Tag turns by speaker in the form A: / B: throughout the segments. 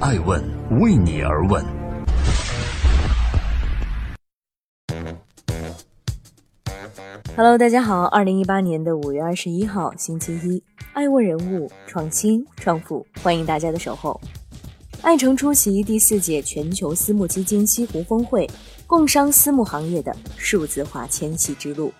A: 爱问为你而问。
B: Hello，大家好，二零一八年的五月二十一号，星期一，爱问人物创新创富，欢迎大家的守候。爱诚出席第四届全球私募基金西湖峰会，共商私募行业的数字化迁徙之路。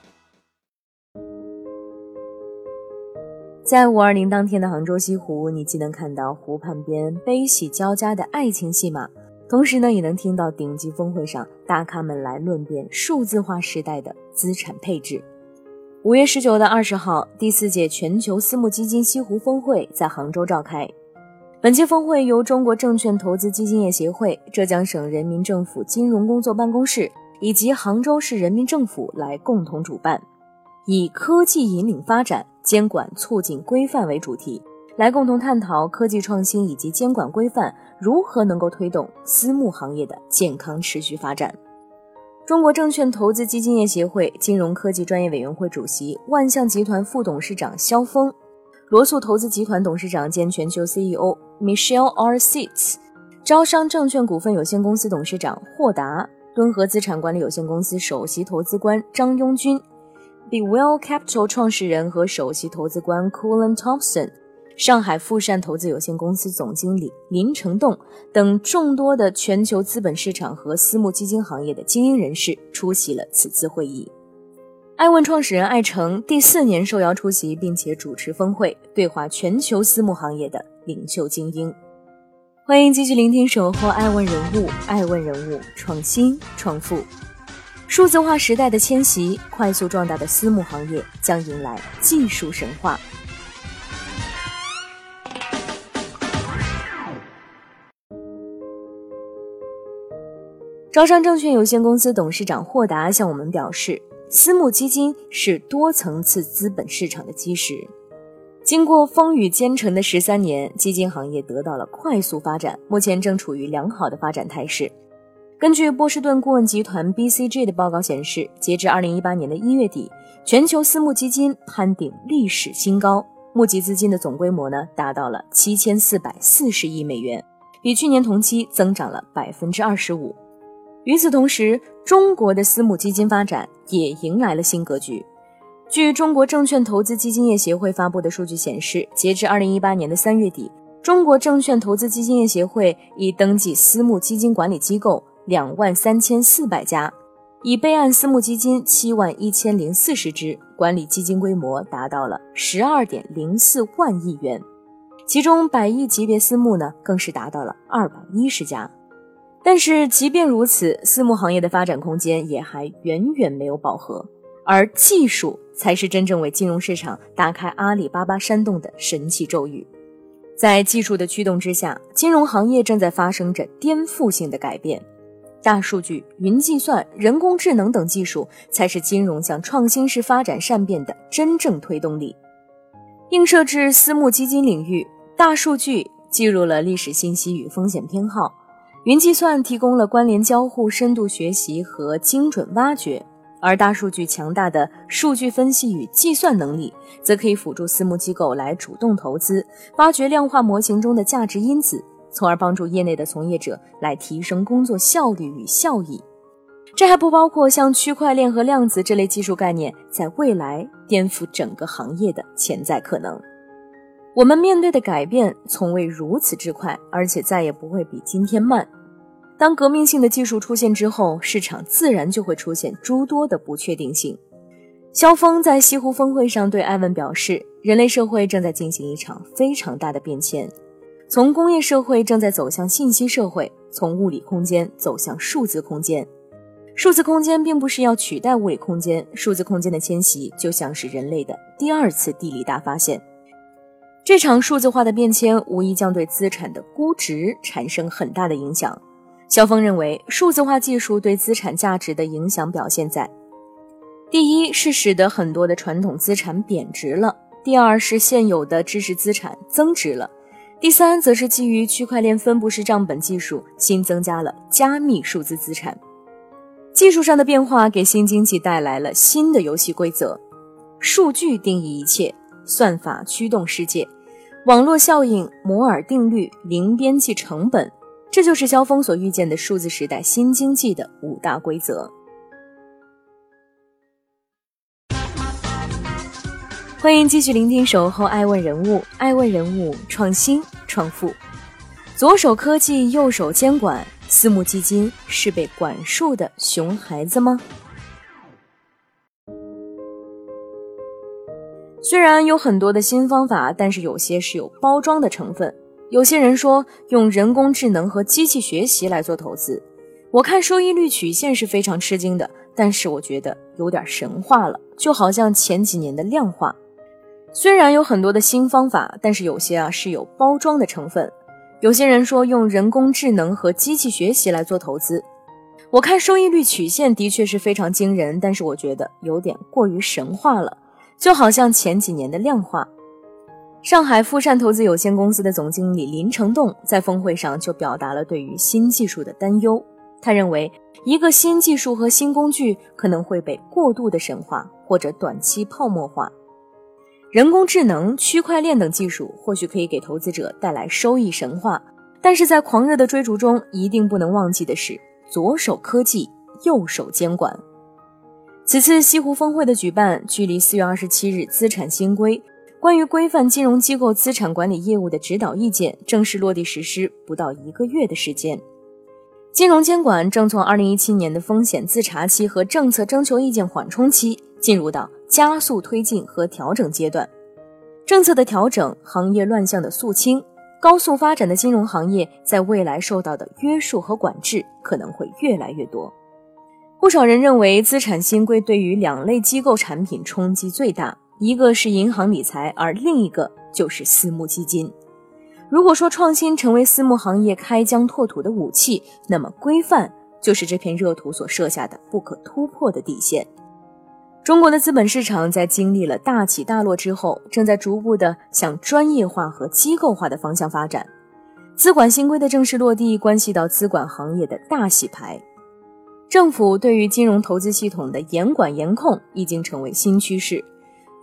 B: 在五二零当天的杭州西湖，你既能看到湖畔边悲喜交加的爱情戏码，同时呢，也能听到顶级峰会上大咖们来论辩数字化时代的资产配置。五月十九到二十号，第四届全球私募基金西湖峰会在杭州召开。本届峰会由中国证券投资基金业协会、浙江省人民政府金融工作办公室以及杭州市人民政府来共同主办，以“科技引领发展，监管促进规范”为主题，来共同探讨科技创新以及监管规范如何能够推动私募行业的健康持续发展。中国证券投资基金业协会金融科技专业委员会主席、万象集团副董事长肖峰。罗素投资集团董事长兼全球 CEO Michelle R. Seats，招商证券股份有限公司董事长霍达，敦和资产管理有限公司首席投资官张庸军，Be Well Capital 创始人和首席投资官 Cullen Thompson，上海富善投资有限公司总经理林成栋等众多的全球资本市场和私募基金行业的精英人士出席了此次会议。爱问创始人艾诚第四年受邀出席，并且主持峰会，对话全球私募行业的领袖精英。欢迎继续聆听《守候爱问人物》，爱问人物创新创富，数字化时代的迁徙，快速壮大的私募行业将迎来技术神话。招商证券有限公司董事长霍达向我们表示。私募基金是多层次资本市场的基石。经过风雨兼程的十三年，基金行业得到了快速发展，目前正处于良好的发展态势。根据波士顿顾问集团 BCG 的报告显示，截至二零一八年的一月底，全球私募基金攀顶历史新高，募集资金的总规模呢达到了七千四百四十亿美元，比去年同期增长了百分之二十五。与此同时，中国的私募基金发展也迎来了新格局。据中国证券投资基金业协会发布的数据显示，截至二零一八年的三月底，中国证券投资基金业协会已登记私募基金管理机构两万三千四百家，已备案私募基金七万一千零四十只，管理基金规模达到了十二点零四万亿元，其中百亿级别私募呢，更是达到了二百一十家。但是，即便如此，私募行业的发展空间也还远远没有饱和，而技术才是真正为金融市场打开阿里巴巴山洞的神奇咒语。在技术的驱动之下，金融行业正在发生着颠覆性的改变。大数据、云计算、人工智能等技术才是金融向创新式发展善变的真正推动力。映射至私募基金领域，大数据记录了历史信息与风险偏好。云计算提供了关联交互、深度学习和精准挖掘，而大数据强大的数据分析与计算能力，则可以辅助私募机构来主动投资，挖掘量化模型中的价值因子，从而帮助业内的从业者来提升工作效率与效益。这还不包括像区块链和量子这类技术概念在未来颠覆整个行业的潜在可能。我们面对的改变从未如此之快，而且再也不会比今天慢。当革命性的技术出现之后，市场自然就会出现诸多的不确定性。肖峰在西湖峰会上对艾文表示：“人类社会正在进行一场非常大的变迁，从工业社会正在走向信息社会，从物理空间走向数字空间。数字空间并不是要取代物理空间，数字空间的迁徙就像是人类的第二次地理大发现。这场数字化的变迁无疑将对资产的估值产生很大的影响。”肖峰认为，数字化技术对资产价值的影响表现在：第一是使得很多的传统资产贬值了；第二是现有的知识资产增值了；第三则是基于区块链分布式账本技术新增加了加密数字资产。技术上的变化给新经济带来了新的游戏规则：数据定义一切，算法驱动世界。网络效应、摩尔定律、零边际成本，这就是肖峰所预见的数字时代新经济的五大规则。欢迎继续聆听《守候爱问人物》，爱问人物创新创富，左手科技，右手监管，私募基金是被管束的熊孩子吗？虽然有很多的新方法，但是有些是有包装的成分。有些人说用人工智能和机器学习来做投资，我看收益率曲线是非常吃惊的，但是我觉得有点神话了，就好像前几年的量化。虽然有很多的新方法，但是有些啊是有包装的成分。有些人说用人工智能和机器学习来做投资，我看收益率曲线的确是非常惊人，但是我觉得有点过于神话了，就好像前几年的量化。上海富善投资有限公司的总经理林成栋在峰会上就表达了对于新技术的担忧，他认为一个新技术和新工具可能会被过度的神话或者短期泡沫化。人工智能、区块链等技术或许可以给投资者带来收益神话，但是在狂热的追逐中，一定不能忘记的是左手科技、右手监管。此次西湖峰会的举办，距离四月二十七日资产新规关于规范金融机构资产管理业务的指导意见正式落地实施不到一个月的时间，金融监管正从二零一七年的风险自查期和政策征求意见缓冲期进入到。加速推进和调整阶段，政策的调整，行业乱象的肃清，高速发展的金融行业在未来受到的约束和管制可能会越来越多。不少人认为，资产新规对于两类机构产品冲击最大，一个是银行理财，而另一个就是私募基金。如果说创新成为私募行业开疆拓土的武器，那么规范就是这片热土所设下的不可突破的底线。中国的资本市场在经历了大起大落之后，正在逐步的向专业化和机构化的方向发展。资管新规的正式落地，关系到资管行业的大洗牌。政府对于金融投资系统的严管严控已经成为新趋势。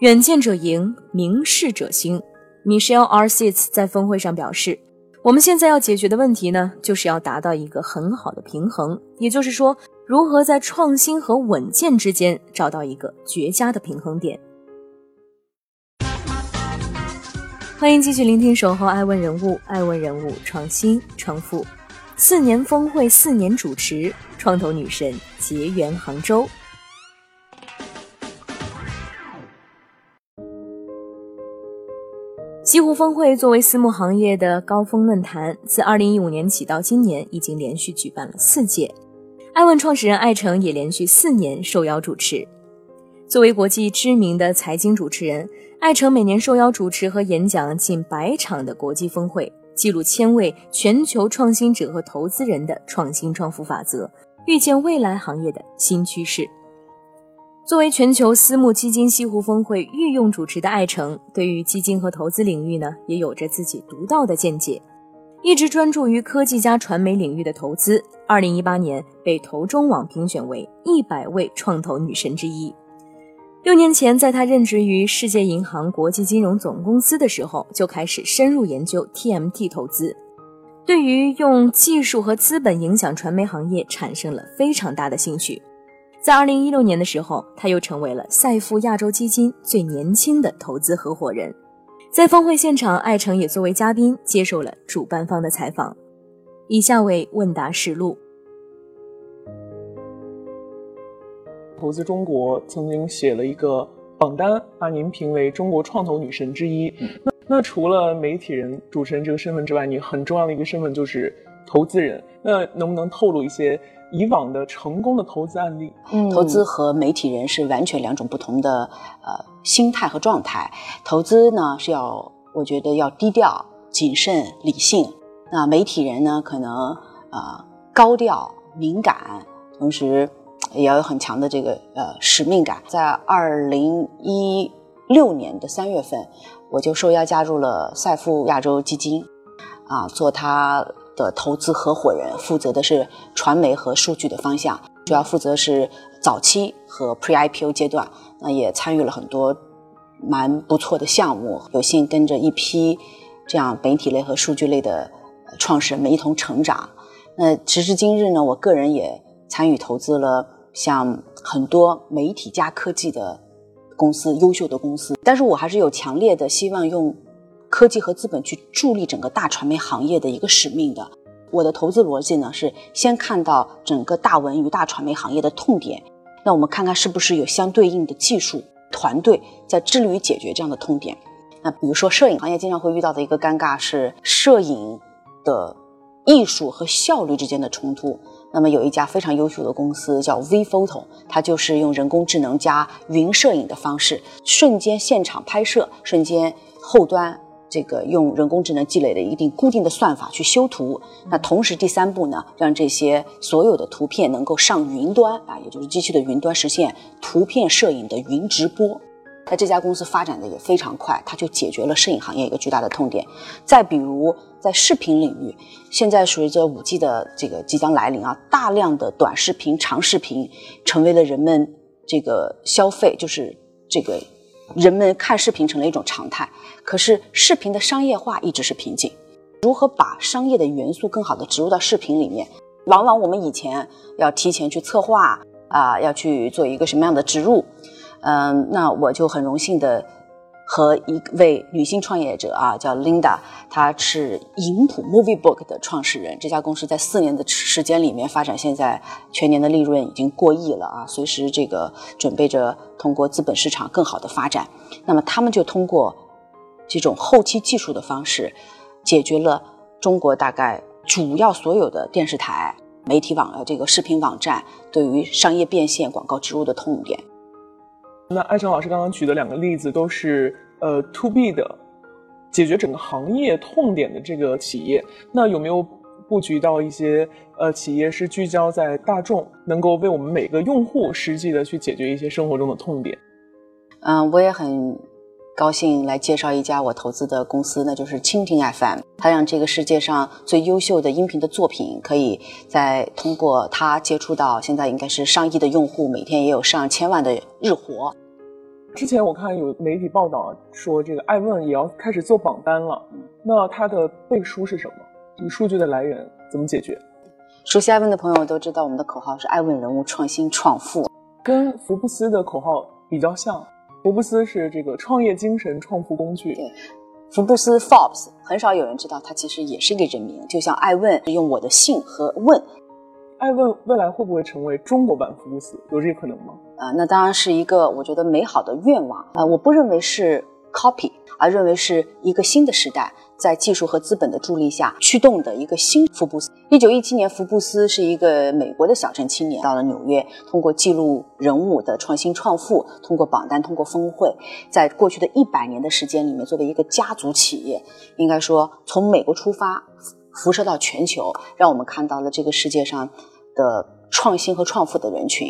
B: 远见者赢，明事者兴。Michelle R. Sitz 在峰会上表示。我们现在要解决的问题呢，就是要达到一个很好的平衡，也就是说，如何在创新和稳健之间找到一个绝佳的平衡点。欢迎继续聆听《守候爱问人物》，爱问人物创新创富，四年峰会四年主持，创投女神结缘杭州。西湖峰会作为私募行业的高峰论坛，自二零一五年起到今年，已经连续举办了四届。爱问创始人艾诚也连续四年受邀主持。作为国际知名的财经主持人，艾诚每年受邀主持和演讲近百场的国际峰会，记录千位全球创新者和投资人的创新创富法则，预见未来行业的新趋势。作为全球私募基金西湖峰会御用主持的艾诚，对于基金和投资领域呢，也有着自己独到的见解，一直专注于科技加传媒领域的投资。二零一八年被投中网评选为一百位创投女神之一。六年前，在他任职于世界银行国际金融总公司的时候，就开始深入研究 TMT 投资，对于用技术和资本影响传媒行业产生了非常大的兴趣。在二零一六年的时候，他又成为了赛富亚洲基金最年轻的投资合伙人。在峰会现场，艾诚也作为嘉宾接受了主办方的采访。以下为问答实录。
C: 投资中国曾经写了一个榜单，把您评为中国创投女神之一。那那除了媒体人、主持人这个身份之外，你很重要的一个身份就是投资人。那能不能透露一些？以往的成功的投资案例，嗯
D: 投资和媒体人是完全两种不同的呃心态和状态。投资呢是要，我觉得要低调、谨慎、理性；那媒体人呢可能呃高调、敏感，同时也要有很强的这个呃使命感。在二零一六年的三月份，我就受邀加入了赛富亚洲基金，啊，做他。的投资合伙人负责的是传媒和数据的方向，主要负责是早期和 Pre IPO 阶段，那也参与了很多蛮不错的项目，有幸跟着一批这样媒体类和数据类的创始人们一同成长。那时至今日呢，我个人也参与投资了像很多媒体加科技的公司，优秀的公司。但是我还是有强烈的希望用科技和资本去助力整个大传媒行业的一个使命的。我的投资逻辑呢是先看到整个大文娱大传媒行业的痛点，那我们看看是不是有相对应的技术团队在致力于解决这样的痛点。那比如说摄影行业经常会遇到的一个尴尬是摄影的艺术和效率之间的冲突。那么有一家非常优秀的公司叫 V Photo，它就是用人工智能加云摄影的方式，瞬间现场拍摄，瞬间后端。这个用人工智能积累的一定固定的算法去修图，那同时第三步呢，让这些所有的图片能够上云端啊，也就是机器的云端实现图片摄影的云直播。那这家公司发展的也非常快，它就解决了摄影行业一个巨大的痛点。再比如在视频领域，现在随着五 G 的这个即将来临啊，大量的短视频、长视频成为了人们这个消费，就是这个。人们看视频成了一种常态，可是视频的商业化一直是瓶颈。如何把商业的元素更好的植入到视频里面？往往我们以前要提前去策划啊，要去做一个什么样的植入？嗯，那我就很荣幸的。和一位女性创业者啊，叫 Linda，她是银普 Movie Book 的创始人。这家公司在四年的时间里面发展，现在全年的利润已经过亿了啊！随时这个准备着通过资本市场更好的发展。那么他们就通过这种后期技术的方式，解决了中国大概主要所有的电视台、媒体网呃这个视频网站对于商业变现、广告植入的痛点。
C: 那艾成老师刚刚举的两个例子都是呃 to B 的，解决整个行业痛点的这个企业。那有没有布局到一些呃企业是聚焦在大众，能够为我们每个用户实际的去解决一些生活中的痛点？
D: 嗯，我也很高兴来介绍一家我投资的公司，那就是蜻蜓 FM。它让这个世界上最优秀的音频的作品，可以在通过它接触到现在应该是上亿的用户，每天也有上千万的日活。
C: 之前我看有媒体报道说，这个爱问也要开始做榜单了。那它的背书是什么？这个数据的来源怎么解决？
D: 熟悉艾问的朋友都知道，我们的口号是“艾问人物创新创富”，
C: 跟福布斯的口号比较像。福布斯是这个创业精神创富工具。
D: 对，福布斯 Forbes 很少有人知道，它其实也是一个人名，就像艾问用我的姓和问。
C: 艾问未来会不会成为中国版福布斯？有这个可能吗？
D: 啊，那当然是一个我觉得美好的愿望啊！我不认为是 copy，而认为是一个新的时代，在技术和资本的助力下驱动的一个新福布斯。一九一七年，福布斯是一个美国的小镇青年，到了纽约，通过记录人物的创新创富，通过榜单，通过峰会，在过去的一百年的时间里面，作为一个家族企业，应该说从美国出发。辐射到全球，让我们看到了这个世界上的创新和创富的人群。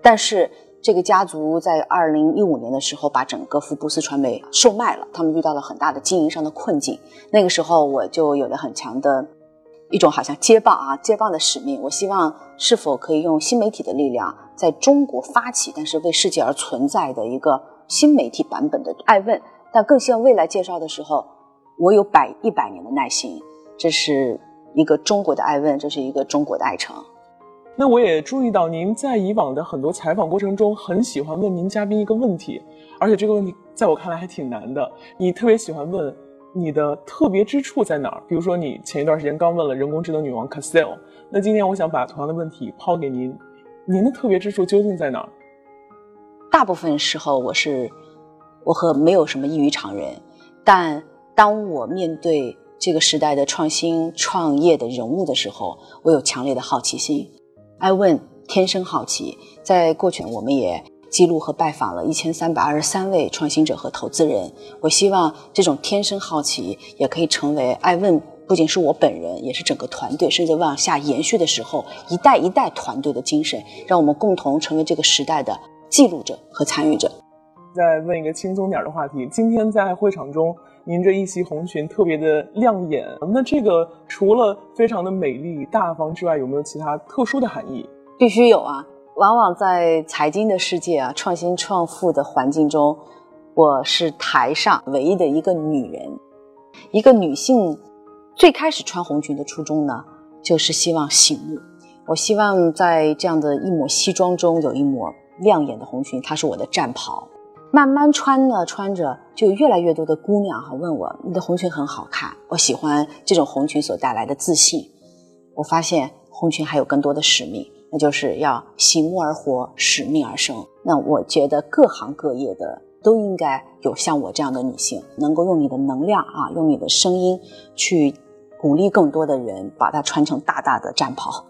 D: 但是，这个家族在二零一五年的时候把整个福布斯传媒售卖了，他们遇到了很大的经营上的困境。那个时候，我就有了很强的一种好像接棒啊接棒的使命。我希望是否可以用新媒体的力量，在中国发起，但是为世界而存在的一个新媒体版本的爱问。但更希望未来介绍的时候，我有百一百年的耐心。这是一个中国的爱问，这是一个中国的爱成。
C: 那我也注意到您在以往的很多采访过程中，很喜欢问您嘉宾一个问题，而且这个问题在我看来还挺难的。你特别喜欢问你的特别之处在哪儿？比如说，你前一段时间刚问了人工智能女王 Castell，那今天我想把同样的问题抛给您，您的特别之处究竟在哪儿？
D: 大部分时候我是我和没有什么异于常人，但当我面对。这个时代的创新创业的人物的时候，我有强烈的好奇心。爱问天生好奇，在过去我们也记录和拜访了一千三百二十三位创新者和投资人。我希望这种天生好奇也可以成为爱问，不仅是我本人，也是整个团队，甚至往下延续的时候，一代一代团队的精神，让我们共同成为这个时代的记录者和参与者。
C: 再问一个轻松点的话题，今天在会场中。您这一袭红裙特别的亮眼，那这个除了非常的美丽大方之外，有没有其他特殊的含义？
D: 必须有啊！往往在财经的世界啊，创新创富的环境中，我是台上唯一的一个女人。一个女性最开始穿红裙的初衷呢，就是希望醒目。我希望在这样的一抹西装中有一抹亮眼的红裙，它是我的战袍。慢慢穿呢，穿着就越来越多的姑娘哈问我：“你的红裙很好看，我喜欢这种红裙所带来的自信。”我发现红裙还有更多的使命，那就是要喜目而活，使命而生。那我觉得各行各业的都应该有像我这样的女性，能够用你的能量啊，用你的声音去鼓励更多的人，把它穿成大大的战袍。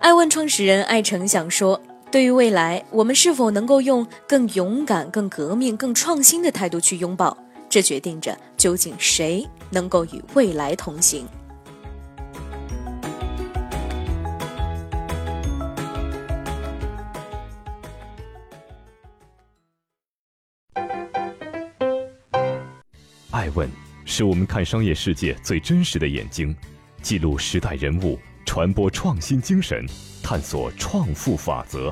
B: 爱问创始人艾诚想说。对于未来，我们是否能够用更勇敢、更革命、更创新的态度去拥抱？这决定着究竟谁能够与未来同行。
A: 爱问是我们看商业世界最真实的眼睛，记录时代人物，传播创新精神。探索创富法则。